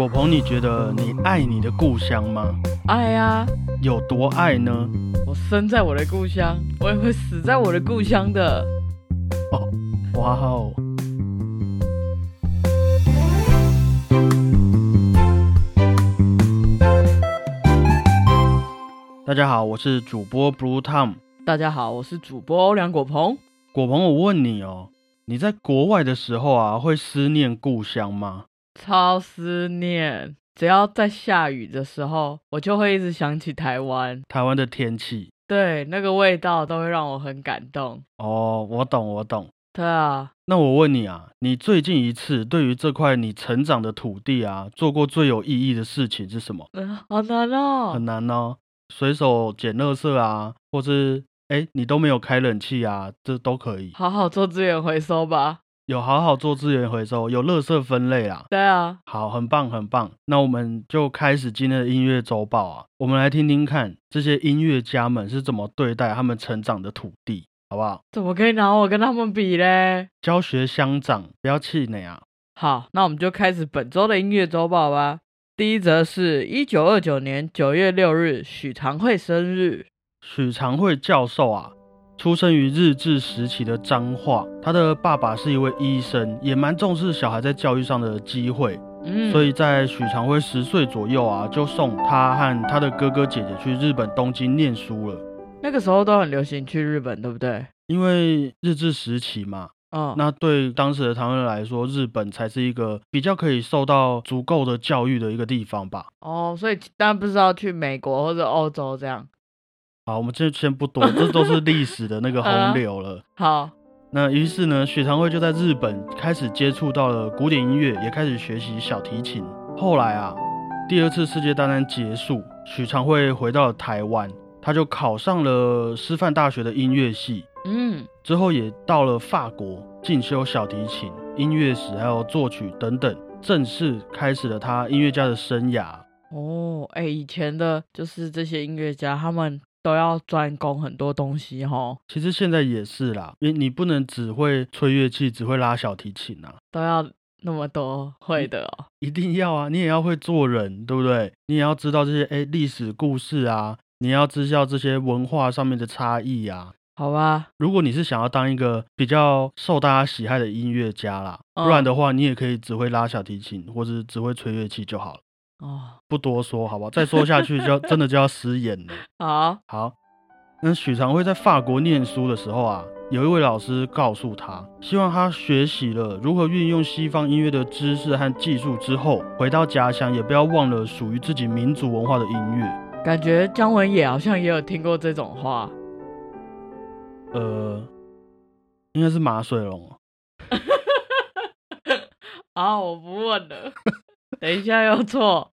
果鹏，你觉得你爱你的故乡吗？爱啊，有多爱呢？我生在我的故乡，我也会死在我的故乡的。哦，哇哦！大家好，我是主播 Blue Tom。大家好，我是主播欧良果鹏。果鹏，我问你哦，你在国外的时候啊，会思念故乡吗？超思念，只要在下雨的时候，我就会一直想起台湾。台湾的天气，对，那个味道都会让我很感动。哦，我懂，我懂。对啊，那我问你啊，你最近一次对于这块你成长的土地啊，做过最有意义的事情是什么？嗯，好难哦，很难哦，随手捡垃圾啊，或是哎，你都没有开冷气啊，这都可以。好好做资源回收吧。有好好做资源回收，有垃圾分类啊。对啊，好，很棒，很棒。那我们就开始今天的音乐周报啊，我们来听听看这些音乐家们是怎么对待他们成长的土地，好不好？怎么可以拿我跟他们比嘞？教学相长，不要气馁啊。好，那我们就开始本周的音乐周报吧。第一则是一九二九年九月六日，许长惠生日。许长惠教授啊。出生于日治时期的彰化，他的爸爸是一位医生，也蛮重视小孩在教育上的机会。嗯，所以在许长辉十岁左右啊，就送他和他的哥哥姐姐去日本东京念书了。那个时候都很流行去日本，对不对？因为日治时期嘛，嗯，那对当时的台湾人来说，日本才是一个比较可以受到足够的教育的一个地方吧。哦，所以当然不知道去美国或者欧洲这样。好，我们这先不多，这都是 历史的那个洪流了。好，那于是呢，许长惠就在日本开始接触到了古典音乐，也开始学习小提琴。后来啊，第二次世界大战结束，许长惠回到了台湾，他就考上了师范大学的音乐系。嗯，之后也到了法国进修小提琴、音乐史还有作曲等等，正式开始了他音乐家的生涯。哦，哎，以前的就是这些音乐家，他们。都要专攻很多东西哈，其实现在也是啦，因为你不能只会吹乐器，只会拉小提琴啊，都要那么多会的哦，一定要啊，你也要会做人，对不对？你也要知道这些哎历史故事啊，你要知晓这些文化上面的差异啊，好吧？如果你是想要当一个比较受大家喜爱的音乐家啦，不然的话，你也可以只会拉小提琴或者只会吹乐器就好了。哦，不多说，好不好？再说下去就真的就要失言了。好，好。那许常辉在法国念书的时候啊，有一位老师告诉他，希望他学习了如何运用西方音乐的知识和技术之后，回到家乡也不要忘了属于自己民族文化的音乐。感觉姜文也好像也有听过这种话。呃，应该是马水龙。啊，我不问了。等一下又错，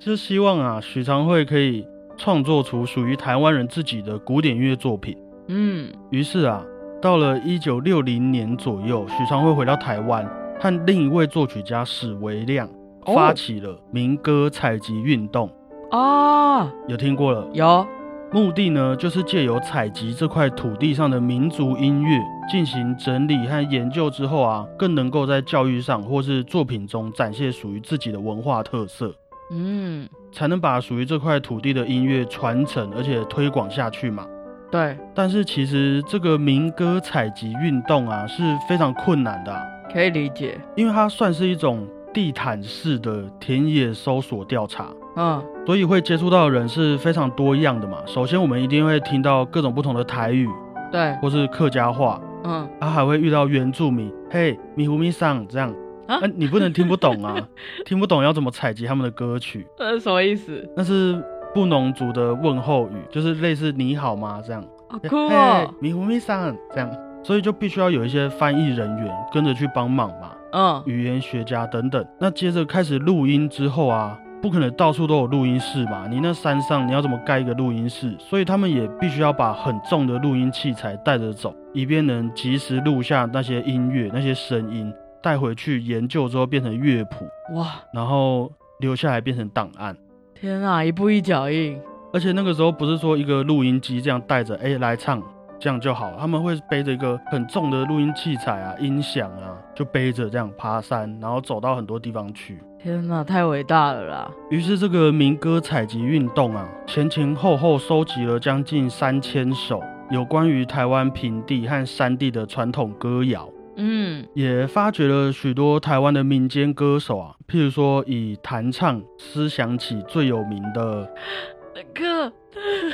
就希望啊，许长惠可以创作出属于台湾人自己的古典音乐作品。嗯，于是啊，到了一九六零年左右，许长惠回到台湾，和另一位作曲家史维亮发起了民歌采集运动。啊，有听过了？有。目的呢，就是借由采集这块土地上的民族音乐进行整理和研究之后啊，更能够在教育上或是作品中展现属于自己的文化特色，嗯，才能把属于这块土地的音乐传承而且推广下去嘛。对，但是其实这个民歌采集运动啊是非常困难的，可以理解，因为它算是一种地毯式的田野搜索调查。嗯，所以会接触到的人是非常多样的嘛。首先，我们一定会听到各种不同的台语，对，或是客家话，嗯，啊，还会遇到原住民，嘿，咪呼咪桑这样，啊，你不能听不懂啊，听不懂要怎么采集他们的歌曲？呃，什么意思？那是布农族的问候语，就是类似你好吗这样，好酷哦，咪呼咪桑这样，所以就必须要有一些翻译人员跟着去帮忙嘛，嗯，语言学家等等。那接着开始录音之后啊。不可能到处都有录音室嘛？你那山上你要怎么盖一个录音室？所以他们也必须要把很重的录音器材带着走，以便能及时录下那些音乐、那些声音，带回去研究之后变成乐谱哇，然后留下来变成档案。天啊，一步一脚印。而且那个时候不是说一个录音机这样带着哎来唱这样就好，他们会背着一个很重的录音器材啊、音响啊，就背着这样爬山，然后走到很多地方去。天哪，太伟大了啦！于是这个民歌采集运动啊，前前后后收集了将近三千首有关于台湾平地和山地的传统歌谣。嗯，也发掘了许多台湾的民间歌手啊，譬如说以弹唱《思想起》最有名的那个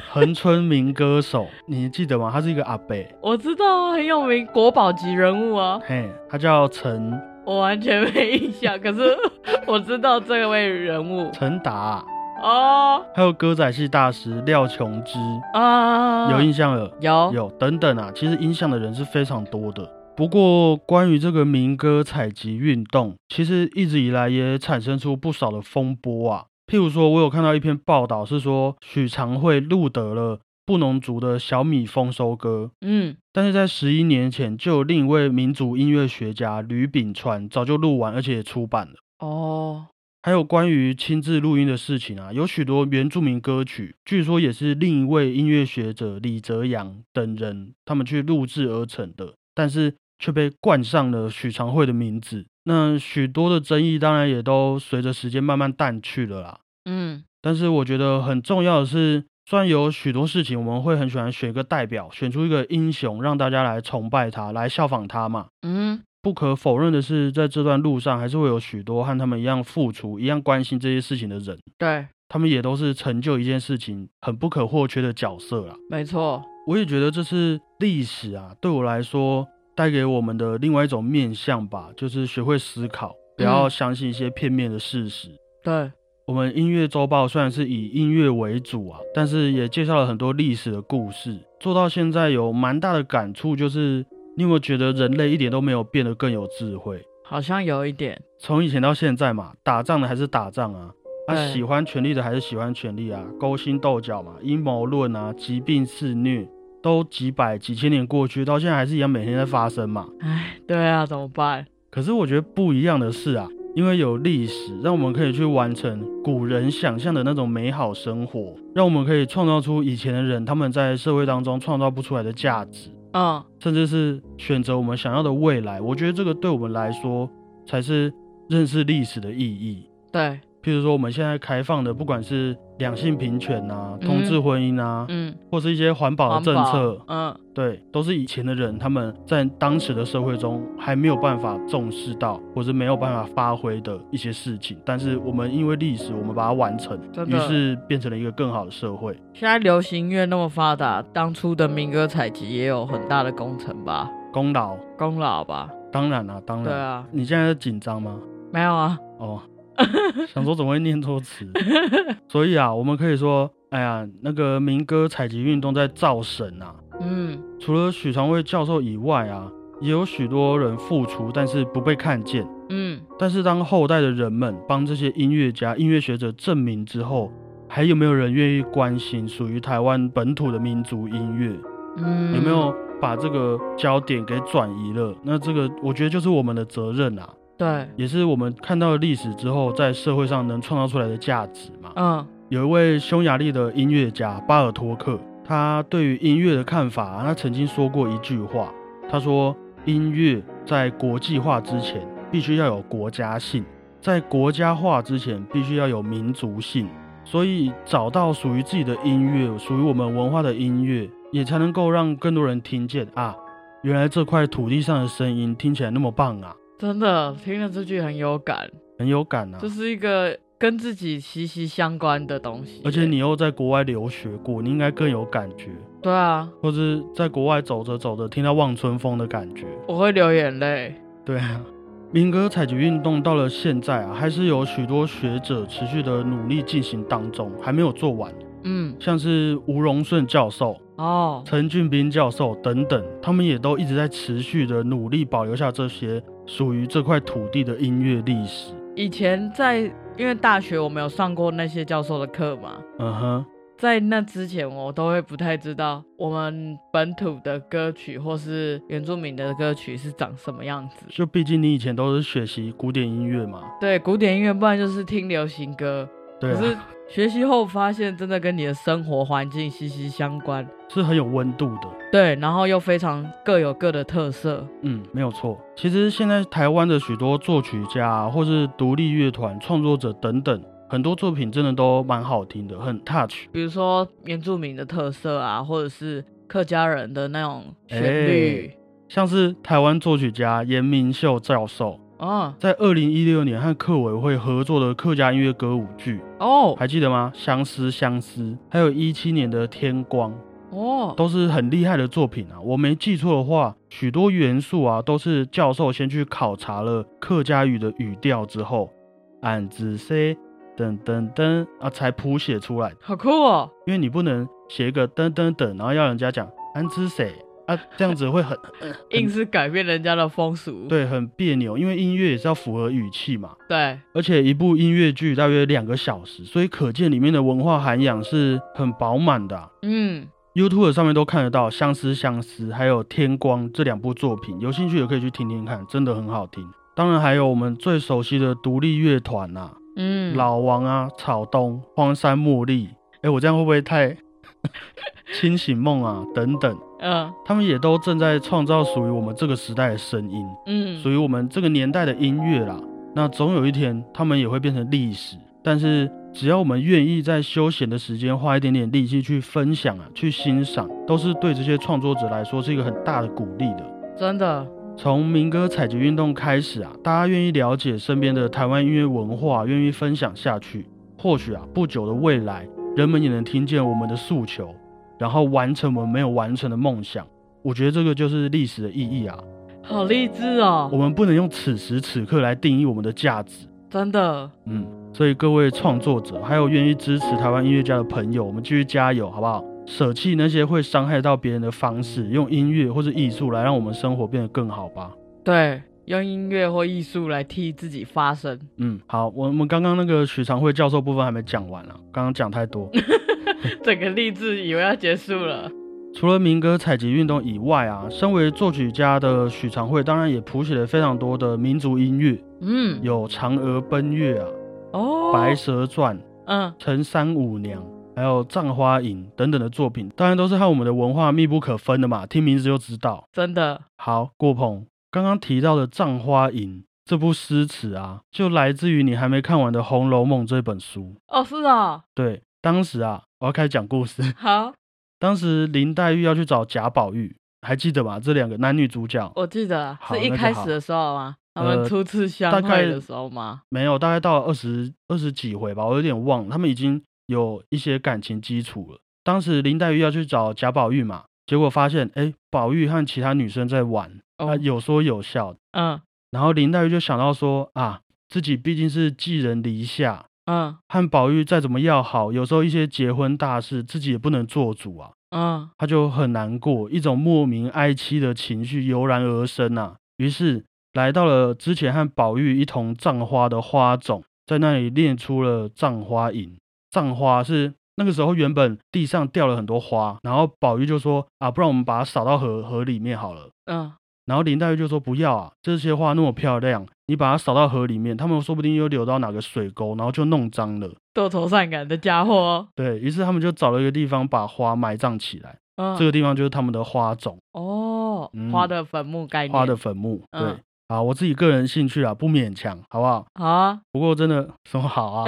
恒春民歌手，你记得吗？他是一个阿伯，我知道，很有名，国宝级人物啊。嘿，他叫陈，我完全没印象，可是 我知道这位人物陈达哦，还有歌仔戏大师廖琼之啊，有印象了？有有等等啊，其实影响的人是非常多的。不过，关于这个民歌采集运动，其实一直以来也产生出不少的风波啊。譬如说，我有看到一篇报道，是说许长惠录得了布农族的小米丰收歌，嗯，但是在十一年前，就有另一位民族音乐学家吕炳川早就录完，而且也出版了。哦，还有关于亲自录音的事情啊，有许多原住民歌曲，据说也是另一位音乐学者李泽阳等人他们去录制而成的，但是。却被冠上了许长惠的名字，那许多的争议当然也都随着时间慢慢淡去了啦。嗯，但是我觉得很重要的是，虽然有许多事情我们会很喜欢选一个代表，选出一个英雄，让大家来崇拜他，来效仿他嘛。嗯，不可否认的是，在这段路上还是会有许多和他们一样付出、一样关心这些事情的人。对，他们也都是成就一件事情很不可或缺的角色啦。没错，我也觉得这是历史啊，对我来说。带给我们的另外一种面向吧，就是学会思考，不要相信一些片面的事实。对我们音乐周报虽然是以音乐为主啊，但是也介绍了很多历史的故事。做到现在有蛮大的感触，就是你有没有觉得人类一点都没有变得更有智慧？好像有一点。从以前到现在嘛，打仗的还是打仗啊，啊喜欢权力的还是喜欢权力啊，勾心斗角嘛，阴谋论啊，疾病肆虐。都几百几千年过去，到现在还是一样，每天在发生嘛。哎，对啊，怎么办？可是我觉得不一样的是啊，因为有历史，让我们可以去完成古人想象的那种美好生活，让我们可以创造出以前的人他们在社会当中创造不出来的价值，嗯，甚至是选择我们想要的未来。我觉得这个对我们来说才是认识历史的意义。对。譬如说，我们现在开放的，不管是两性平权啊、同志婚姻啊，嗯，或是一些环保的政策，嗯，对，都是以前的人他们在当时的社会中还没有办法重视到，或是没有办法发挥的一些事情。但是我们因为历史，我们把它完成，于是变成了一个更好的社会。现在流行音乐那么发达，当初的民歌采集也有很大的工程吧？功劳，功劳吧？当然啊，当然。对啊，你现在紧张吗？没有啊。哦。想说怎么会念错词，所以啊，我们可以说，哎呀，那个民歌采集运动在造神啊。嗯，除了许长惠教授以外啊，也有许多人付出，但是不被看见。嗯，但是当后代的人们帮这些音乐家、音乐学者证明之后，还有没有人愿意关心属于台湾本土的民族音乐？嗯，有没有把这个焦点给转移了？那这个我觉得就是我们的责任啊。对，也是我们看到了历史之后，在社会上能创造出来的价值嘛。嗯，有一位匈牙利的音乐家巴尔托克，他对于音乐的看法，他曾经说过一句话，他说：“音乐在国际化之前，必须要有国家性；在国家化之前，必须要有民族性。所以，找到属于自己的音乐，属于我们文化的音乐，也才能够让更多人听见啊！原来这块土地上的声音听起来那么棒啊！”真的听了这句很有感，很有感啊！这是一个跟自己息息相关的东西，而且你又在国外留学过，你应该更有感觉。对啊，或者在国外走着走着，听到望春风的感觉，我会流眼泪。对啊，民歌采集运动到了现在啊，还是有许多学者持续的努力进行当中，还没有做完。嗯，像是吴荣顺教授。哦，陈俊斌教授等等，他们也都一直在持续的努力保留下这些属于这块土地的音乐历史。以前在因为大学我没有上过那些教授的课嘛，嗯哼，在那之前我都会不太知道我们本土的歌曲或是原住民的歌曲是长什么样子。就毕竟你以前都是学习古典音乐嘛，对，古典音乐，不然就是听流行歌。对，可是学习后发现真的跟你的生活环境息息相关，是很有温度的。对，然后又非常各有各的特色。嗯，没有错。其实现在台湾的许多作曲家或是独立乐团创作者等等，很多作品真的都蛮好听的，很 touch。比如说原住民的特色啊，或者是客家人的那种旋律，像是台湾作曲家严明秀教授。啊，在二零一六年和客委会合作的客家音乐歌舞剧哦，还记得吗？相思相思，还有一七年的天光哦，都是很厉害的作品啊。我没记错的话，许多元素啊都是教授先去考察了客家语的语调之后，俺子 say 噔噔噔啊才谱写出来。好酷哦！因为你不能写一个噔噔噔，然后要人家讲俺子 say。啊，这样子会 很硬是改变人家的风俗，对，很别扭。因为音乐也是要符合语气嘛，对。而且一部音乐剧大约两个小时，所以可见里面的文化涵养是很饱满的。嗯，YouTube 上面都看得到《相思相思》还有《天光》这两部作品，有兴趣也可以去听听看，真的很好听。当然还有我们最熟悉的独立乐团呐，嗯，老王啊、草东、荒山茉莉。哎，我这样会不会太？清醒梦啊，等等，嗯，他们也都正在创造属于我们这个时代的声音，嗯，属于我们这个年代的音乐啦。那总有一天，他们也会变成历史。但是，只要我们愿意在休闲的时间花一点点力气去分享啊，去欣赏，都是对这些创作者来说是一个很大的鼓励的。真的，从民歌采集运动开始啊，大家愿意了解身边的台湾音乐文化，愿意分享下去，或许啊，不久的未来。人们也能听见我们的诉求，然后完成我们没有完成的梦想。我觉得这个就是历史的意义啊！好励志哦！我们不能用此时此刻来定义我们的价值，真的。嗯，所以各位创作者，还有愿意支持台湾音乐家的朋友，我们继续加油，好不好？舍弃那些会伤害到别人的方式，用音乐或者艺术来让我们生活变得更好吧。对。用音乐或艺术来替自己发声。嗯，好，我们刚刚那个许长惠教授部分还没讲完呢，刚刚讲太多，整个励志以为要结束了。除了民歌采集运动以外啊，身为作曲家的许长惠当然也谱写了非常多的民族音乐。嗯，有《嫦娥奔月》啊，哦，《白蛇传》，嗯，《陈三五娘》，还有《葬花吟》等等的作品，当然都是和我们的文化密不可分的嘛，听名字就知道。真的好，郭鹏。刚刚提到的《葬花吟》这部诗词啊，就来自于你还没看完的《红楼梦》这本书哦。是啊，对，当时啊，我要开始讲故事。好，当时林黛玉要去找贾宝玉，还记得吧？这两个男女主角，我记得是一开始的时候吗？他们初次相会的时候吗？没有，大概到二十二十几回吧，我有点忘。他们已经有一些感情基础了。当时林黛玉要去找贾宝玉嘛，结果发现，哎，宝玉和其他女生在玩。啊，有说有笑，嗯，然后林黛玉就想到说啊，自己毕竟是寄人篱下，嗯，和宝玉再怎么要好，有时候一些结婚大事自己也不能做主啊，嗯，他就很难过，一种莫名哀戚的情绪油然而生啊，于是来到了之前和宝玉一同葬花的花种，在那里练出了葬花吟。葬花是那个时候原本地上掉了很多花，然后宝玉就说啊，不然我们把它扫到河河里面好了，嗯。然后林黛玉就说：“不要啊，这些花那么漂亮，你把它扫到河里面，他们说不定又流到哪个水沟，然后就弄脏了。”多愁善感的家伙。对于是，他们就找了一个地方把花埋葬起来。嗯，这个地方就是他们的花种。哦，花的坟墓概念。花的坟墓。对，啊，我自己个人兴趣啊，不勉强，好不好？好啊。不过真的什么好啊？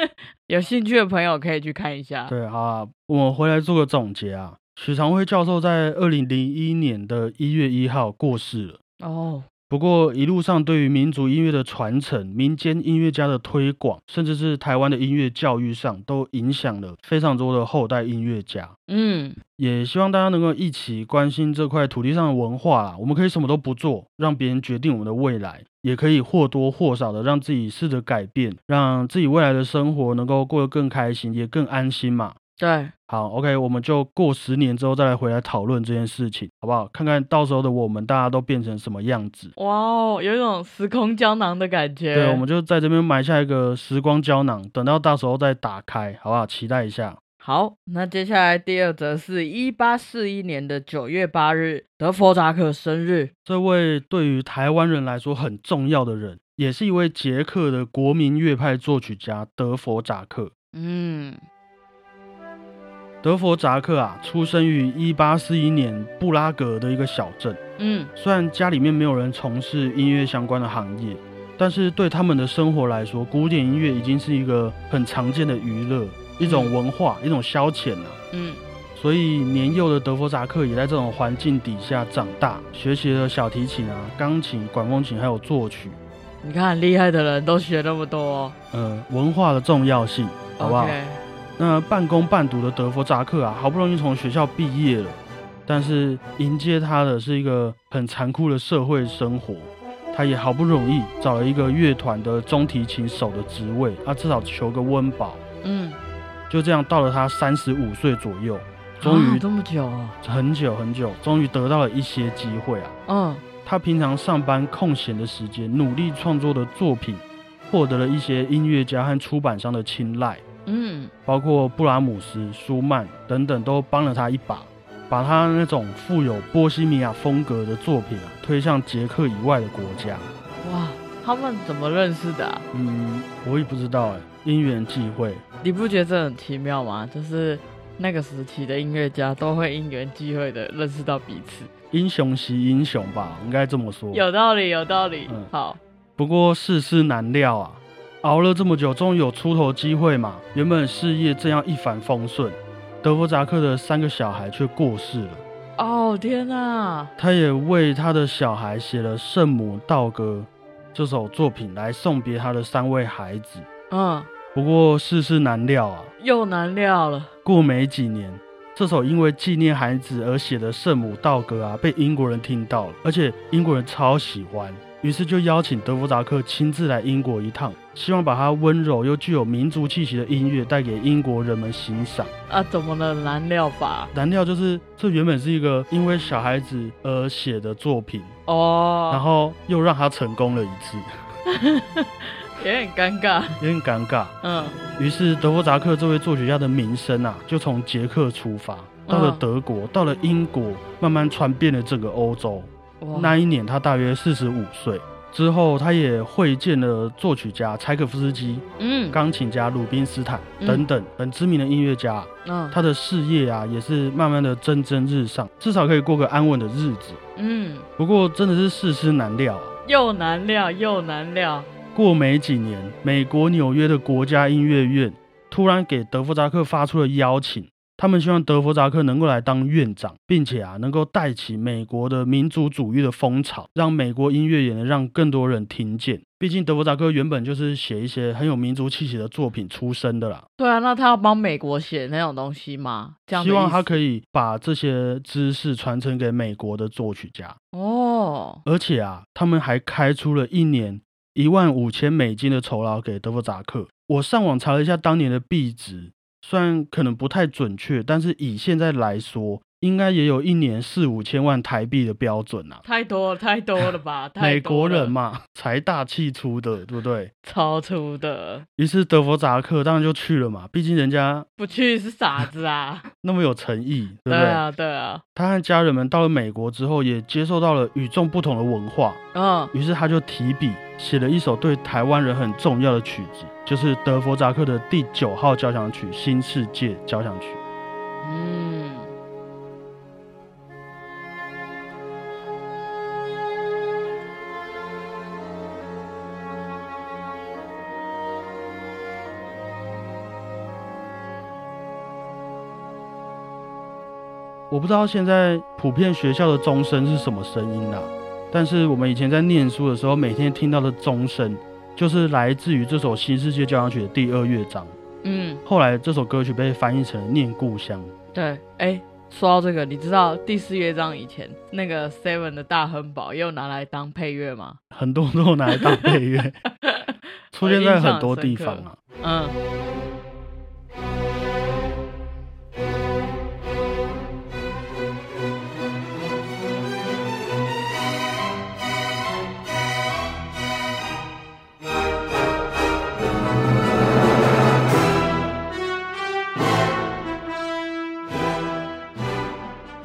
有兴趣的朋友可以去看一下。对，好啊，我们回来做个总结啊。许长辉教授在二零零一年的一月一号过世了。哦，不过一路上对于民族音乐的传承、民间音乐家的推广，甚至是台湾的音乐教育上，都影响了非常多的后代音乐家。嗯，也希望大家能够一起关心这块土地上的文化啦。我们可以什么都不做，让别人决定我们的未来，也可以或多或少的让自己试着改变，让自己未来的生活能够过得更开心，也更安心嘛。对，好，OK，我们就过十年之后再来回来讨论这件事情，好不好？看看到时候的我们，大家都变成什么样子？哇哦，有一种时空胶囊的感觉。对，我们就在这边埋下一个时光胶囊，等到到时候再打开，好不好？期待一下。好，那接下来第二则是一八四一年的九月八日，德弗扎克生日。这位对于台湾人来说很重要的人。也是一位捷克的国民乐派作曲家德弗扎克。嗯。德弗扎克啊，出生于一八四一年布拉格的一个小镇。嗯，虽然家里面没有人从事音乐相关的行业，但是对他们的生活来说，古典音乐已经是一个很常见的娱乐，一种文化，一种消遣了。嗯，所以年幼的德弗扎克也在这种环境底下长大，学习了小提琴啊、钢琴、管风琴，还有作曲。你看，厉害的人都学那么多。嗯，文化的重要性，好不好？那半工半读的德弗扎克啊，好不容易从学校毕业了，但是迎接他的是一个很残酷的社会生活。他也好不容易找了一个乐团的中提琴手的职位，他至少求个温饱。嗯，就这样到了他三十五岁左右，终于这么久啊，很久很久，终于得到了一些机会啊。嗯，他平常上班空闲的时间，努力创作的作品，获得了一些音乐家和出版商的青睐。嗯，包括布拉姆斯、舒曼等等都帮了他一把，把他那种富有波西米亚风格的作品啊推向捷克以外的国家。哇，他们怎么认识的？嗯，我也不知道哎，因缘际会。你不觉得这很奇妙吗？就是那个时期的音乐家都会因缘际会的认识到彼此。英雄惜英雄吧，应该这么说。有道理，有道理。嗯，好。不过世事难料啊。熬了这么久，终于有出头机会嘛？原本事业这样一帆风顺，德弗扎克的三个小孩却过世了。哦天哪！他也为他的小孩写了《圣母道歌》这首作品来送别他的三位孩子。嗯，不过世事难料啊，又难料了。过没几年，这首因为纪念孩子而写的《圣母道歌》啊，被英国人听到了，而且英国人超喜欢。于是就邀请德弗扎克亲自来英国一趟，希望把他温柔又具有民族气息的音乐带给英国人们欣赏。啊，怎么了？难料吧？难料就是这原本是一个因为小孩子而写的作品哦，然后又让他成功了一次，有点尴尬，有点尴尬。嗯，于是德弗扎克这位作曲家的名声啊，就从捷克出发，到了德国，到了英国，慢慢传遍了整个欧洲。那一年他大约四十五岁，之后他也会见了作曲家柴可夫斯基，嗯，钢琴家鲁宾斯坦等等很知名的音乐家，嗯，他的事业啊也是慢慢的蒸蒸日上，至少可以过个安稳的日子，嗯，不过真的是世事难料，又难料又难料。过没几年，美国纽约的国家音乐院突然给德弗扎克发出了邀请。他们希望德弗扎克能够来当院长，并且啊，能够带起美国的民族主义的风潮，让美国音乐也能让更多人听见。毕竟德弗扎克原本就是写一些很有民族气息的作品出身的啦。对啊，那他要帮美国写那种东西吗？这样希望他可以把这些知识传承给美国的作曲家哦。而且啊，他们还开出了一年一万五千美金的酬劳给德弗扎克。我上网查了一下当年的币值。虽然可能不太准确，但是以现在来说，应该也有一年四五千万台币的标准啊！太多太多了吧？美国人嘛，财大气粗的，对不对？超粗的。于是德弗扎克当然就去了嘛，毕竟人家不去是傻子啊！那么有诚意，对不对？对啊，对啊。他和家人们到了美国之后，也接受到了与众不同的文化。嗯。于是他就提笔写了一首对台湾人很重要的曲子。就是德弗扎克的第九号交响曲《新世界交响曲》。嗯，我不知道现在普遍学校的钟声是什么声音啊，但是我们以前在念书的时候，每天听到的钟声。就是来自于这首《新世界交响曲》的第二乐章。嗯，后来这首歌曲被翻译成《念故乡》。对，哎，说到这个，你知道第四乐章以前那个 Seven 的大亨堡又拿来当配乐吗？很多都拿来当配乐，出现在很多地方啊。嗯。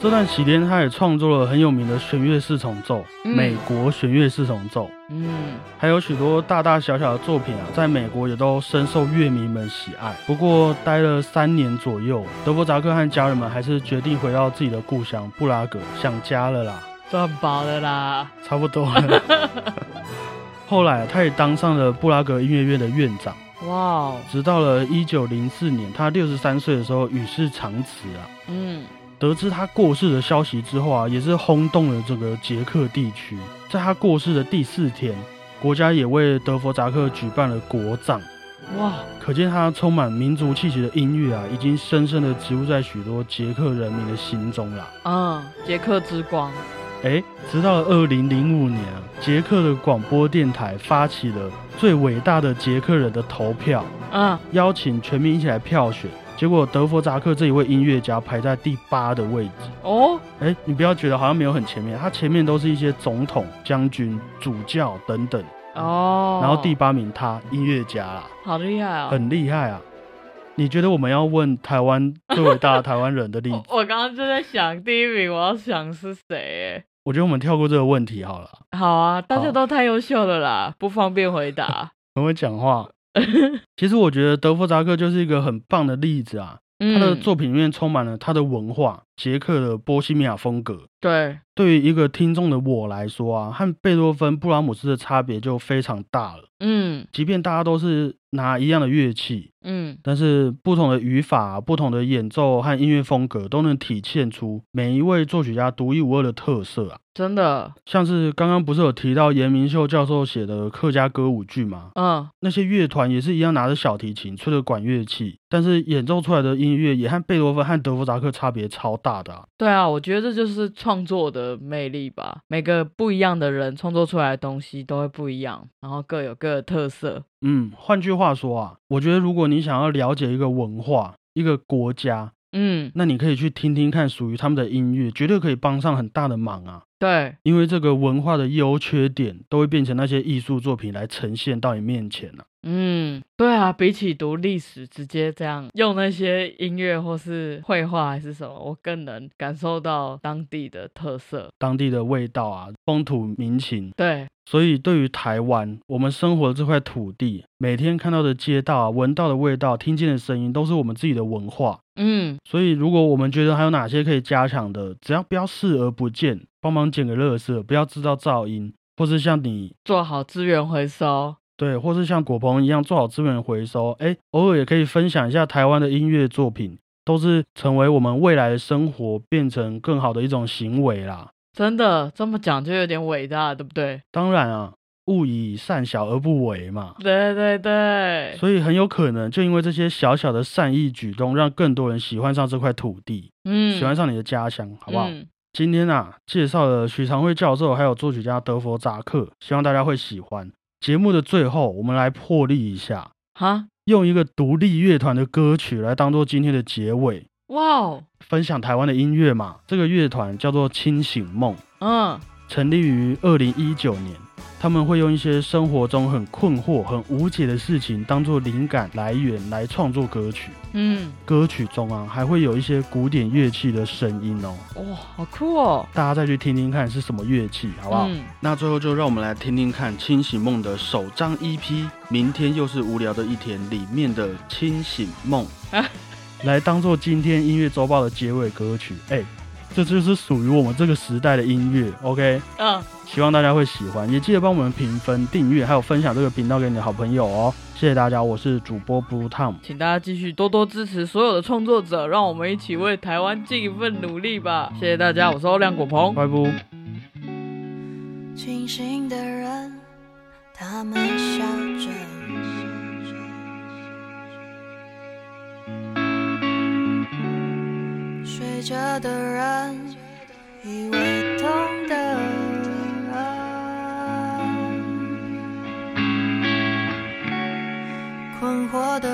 这段期间，他也创作了很有名的弦乐四重奏，美国弦乐四重奏。嗯，还有许多大大小小的作品啊，在美国也都深受乐迷们喜爱。不过，待了三年左右，德伯扎克和家人们还是决定回到自己的故乡布拉格，想家了啦，赚饱了啦，差不多了。后来，他也当上了布拉格音乐院的院长。哇！直到了一九零四年，他六十三岁的时候与世长辞啊。嗯。得知他过世的消息之后啊，也是轰动了这个捷克地区。在他过世的第四天，国家也为德弗扎克举办了国葬。哇，可见他充满民族气息的音乐啊，已经深深的植入在许多捷克人民的心中了。嗯，捷克之光。哎，直到二零零五年，捷克的广播电台发起了最伟大的捷克人的投票，嗯，邀请全民一起来票选。结果德弗扎克这一位音乐家排在第八的位置哦，哎，你不要觉得好像没有很前面，他前面都是一些总统、将军、主教等等哦，然后第八名他音乐家啦，好厉害啊，很厉害啊！你觉得我们要问台湾最伟大的台湾人的例子？我刚刚就在想第一名，我要想是谁？哎，我觉得我们跳过这个问题好了。好啊，大家都太优秀了啦，不方便回答。很会讲话。其实我觉得德弗扎克就是一个很棒的例子啊，他的作品里面充满了他的文化，捷克的波西米亚风格。对，对于一个听众的我来说啊，和贝多芬、布拉姆斯的差别就非常大了。嗯，即便大家都是拿一样的乐器，嗯，但是不同的语法、不同的演奏和音乐风格，都能体现出每一位作曲家独一无二的特色啊。真的，像是刚刚不是有提到严明秀教授写的客家歌舞剧吗？嗯，那些乐团也是一样拿着小提琴，吹着管乐器，但是演奏出来的音乐也和贝多芬和德弗扎克差别超大的。对啊，我觉得这就是创作的魅力吧。每个不一样的人创作出来的东西都会不一样，然后各有各的特色。嗯，换句话说啊，我觉得如果你想要了解一个文化、一个国家，嗯，那你可以去听听看属于他们的音乐，绝对可以帮上很大的忙啊。对，因为这个文化的优缺点都会变成那些艺术作品来呈现到你面前了。嗯，对啊，比起读历史，直接这样用那些音乐或是绘画还是什么，我更能感受到当地的特色、当地的味道啊，风土民情。对，所以对于台湾，我们生活的这块土地，每天看到的街道啊，闻到的味道，听见的声音，都是我们自己的文化。嗯，所以如果我们觉得还有哪些可以加强的，只要不要视而不见，帮忙捡个垃圾，不要制造噪音，或是像你做好资源回收。对，或是像果鹏一样做好资源回收，哎，偶尔也可以分享一下台湾的音乐作品，都是成为我们未来的生活变成更好的一种行为啦。真的这么讲就有点伟大，对不对？当然啊，勿以善小而不为嘛。对对对。所以很有可能就因为这些小小的善意举动，让更多人喜欢上这块土地，嗯，喜欢上你的家乡，好不好？今天啊，介绍了许长辉教授还有作曲家德弗扎克，希望大家会喜欢。节目的最后，我们来破例一下，哈，用一个独立乐团的歌曲来当做今天的结尾。哇哦，分享台湾的音乐嘛，这个乐团叫做清醒梦，嗯，成立于二零一九年。他们会用一些生活中很困惑、很无解的事情当做灵感来源来创作歌曲。嗯，歌曲中啊还会有一些古典乐器的声音哦。哇，好酷哦！大家再去听听看是什么乐器，好不好？那最后就让我们来听听看清醒梦的首张 EP《明天又是无聊的一天》里面的《清醒梦》，来当做今天音乐周报的结尾歌曲。哎。这就是属于我们这个时代的音乐，OK？嗯，希望大家会喜欢，也记得帮我们评分、订阅，还有分享这个频道给你的好朋友哦。谢谢大家，我是主播 Blue Tom，请大家继续多多支持所有的创作者，让我们一起为台湾尽一份努力吧。谢谢大家，我是欧亮果鹏，拜拜。清醒的人，他们笑着。觉的人以为懂得，困惑的